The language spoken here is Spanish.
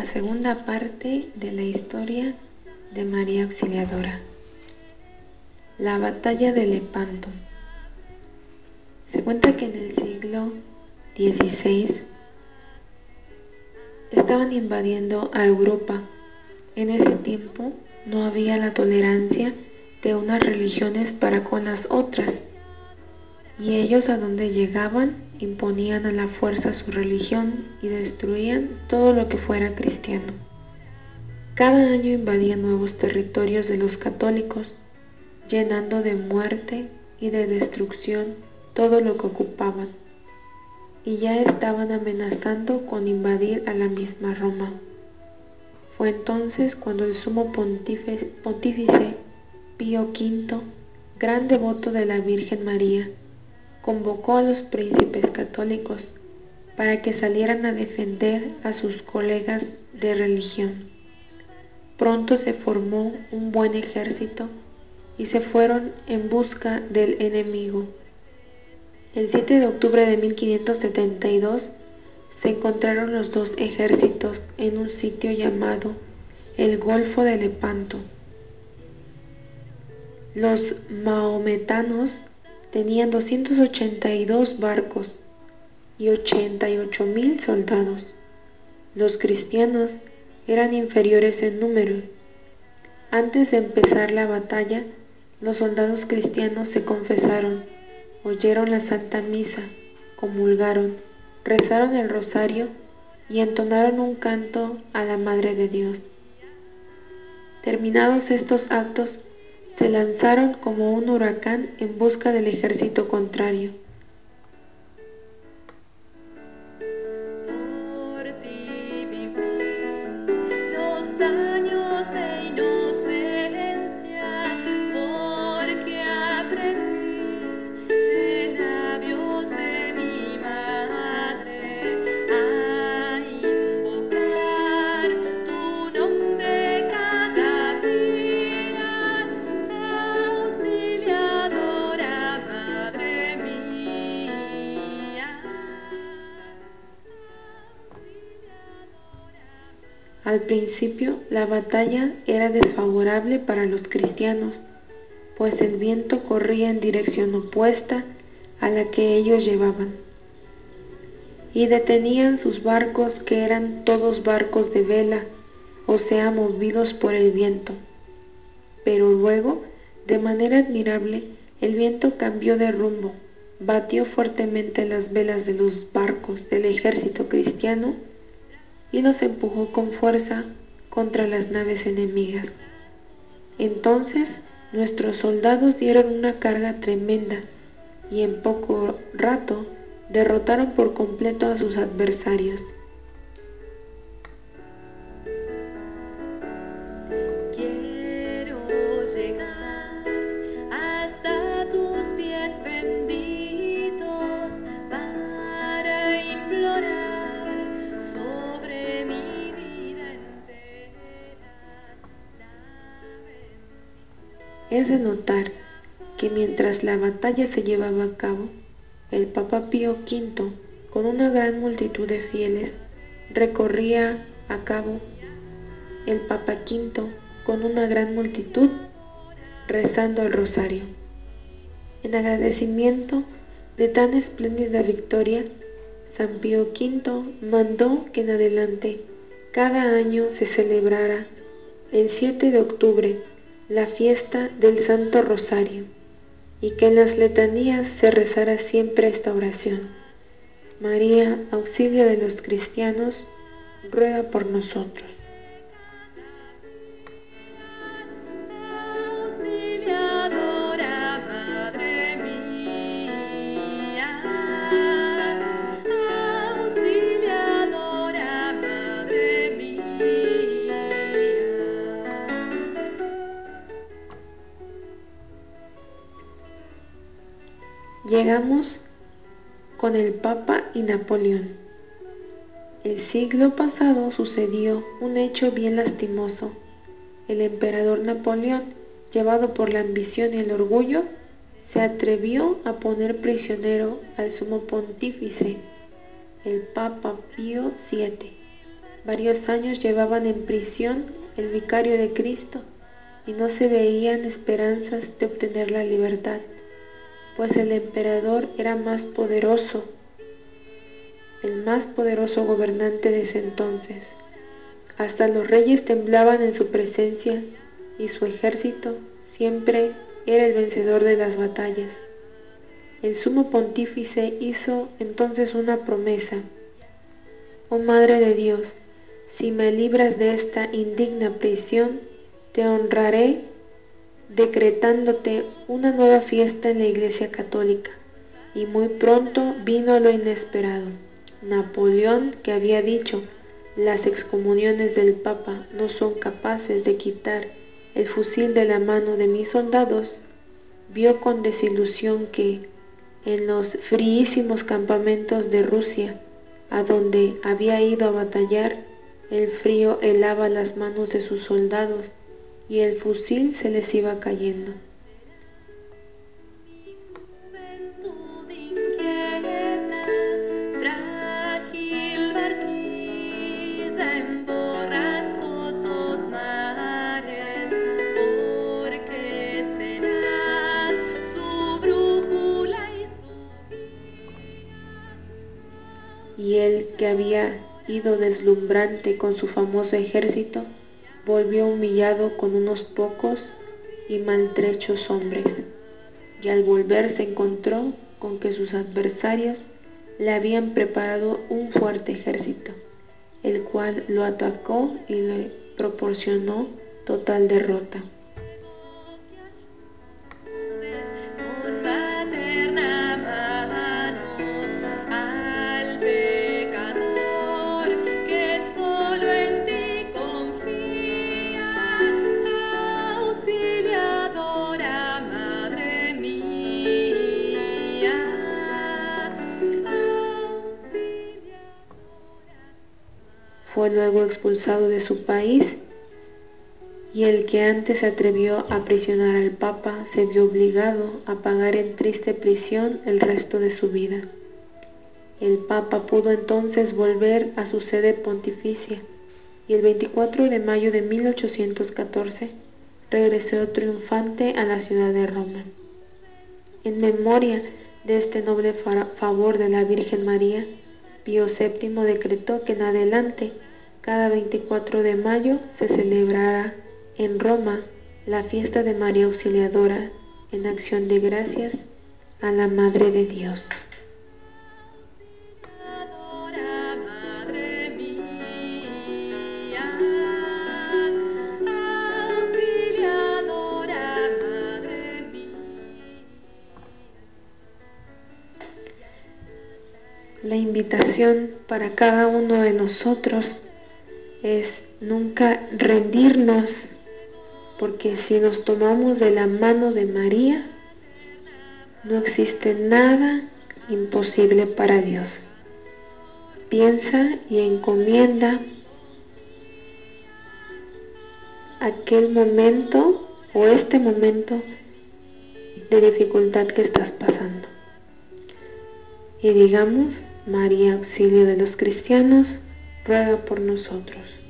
segunda parte de la historia de María Auxiliadora. La batalla de Lepanto. Se cuenta que en el siglo XVI estaban invadiendo a Europa. En ese tiempo no había la tolerancia de unas religiones para con las otras, y ellos a donde llegaban imponían a la fuerza su religión y destruían todo lo que fuera cristiano. Cada año invadían nuevos territorios de los católicos, llenando de muerte y de destrucción todo lo que ocupaban, y ya estaban amenazando con invadir a la misma Roma. Fue entonces cuando el sumo pontífice, Pío V, gran devoto de la Virgen María, convocó a los príncipes católicos para que salieran a defender a sus colegas de religión. Pronto se formó un buen ejército y se fueron en busca del enemigo. El 7 de octubre de 1572 se encontraron los dos ejércitos en un sitio llamado el Golfo de Lepanto. Los maometanos tenían 282 barcos y 88 mil soldados. Los cristianos eran inferiores en número. Antes de empezar la batalla, los soldados cristianos se confesaron, oyeron la Santa Misa, comulgaron, rezaron el rosario y entonaron un canto a la Madre de Dios. Terminados estos actos, se lanzaron como un huracán en busca del ejército contrario. Al principio la batalla era desfavorable para los cristianos, pues el viento corría en dirección opuesta a la que ellos llevaban. Y detenían sus barcos que eran todos barcos de vela, o sea, movidos por el viento. Pero luego, de manera admirable, el viento cambió de rumbo, batió fuertemente las velas de los barcos del ejército cristiano y nos empujó con fuerza contra las naves enemigas. Entonces nuestros soldados dieron una carga tremenda y en poco rato derrotaron por completo a sus adversarios. Es de notar que mientras la batalla se llevaba a cabo, el Papa Pío V, con una gran multitud de fieles, recorría a cabo el Papa V con una gran multitud rezando el rosario. En agradecimiento de tan espléndida victoria, San Pío V mandó que en adelante cada año se celebrara el 7 de octubre la fiesta del Santo Rosario y que en las letanías se rezara siempre esta oración. María, auxilio de los cristianos, ruega por nosotros. Con el Papa y Napoleón. El siglo pasado sucedió un hecho bien lastimoso. El emperador Napoleón, llevado por la ambición y el orgullo, se atrevió a poner prisionero al sumo pontífice, el Papa Pío VII, Varios años llevaban en prisión el vicario de Cristo y no se veían esperanzas de obtener la libertad, pues el emperador era más poderoso, el más poderoso gobernante de ese entonces. Hasta los reyes temblaban en su presencia y su ejército siempre era el vencedor de las batallas. El sumo pontífice hizo entonces una promesa. Oh Madre de Dios, si me libras de esta indigna prisión, te honraré decretándote una nueva fiesta en la Iglesia Católica. Y muy pronto vino lo inesperado. Napoleón, que había dicho, las excomuniones del Papa no son capaces de quitar el fusil de la mano de mis soldados, vio con desilusión que en los fríísimos campamentos de Rusia, a donde había ido a batallar, el frío helaba las manos de sus soldados y el fusil se les iba cayendo. y él que había ido deslumbrante con su famoso ejército, volvió humillado con unos pocos y maltrechos hombres, y al volver se encontró con que sus adversarios le habían preparado un fuerte ejército, el cual lo atacó y le proporcionó total derrota. Fue luego expulsado de su país y el que antes se atrevió a prisionar al Papa se vio obligado a pagar en triste prisión el resto de su vida. El Papa pudo entonces volver a su sede pontificia y el 24 de mayo de 1814 regresó triunfante a la ciudad de Roma. En memoria de este noble favor de la Virgen María, Pío VII decretó que en adelante, cada 24 de mayo, se celebrará en Roma la fiesta de María Auxiliadora en acción de gracias a la Madre de Dios. La invitación para cada uno de nosotros es nunca rendirnos, porque si nos tomamos de la mano de María, no existe nada imposible para Dios. Piensa y encomienda aquel momento o este momento de dificultad que estás pasando. Y digamos, María, auxilio de los cristianos, ruega por nosotros.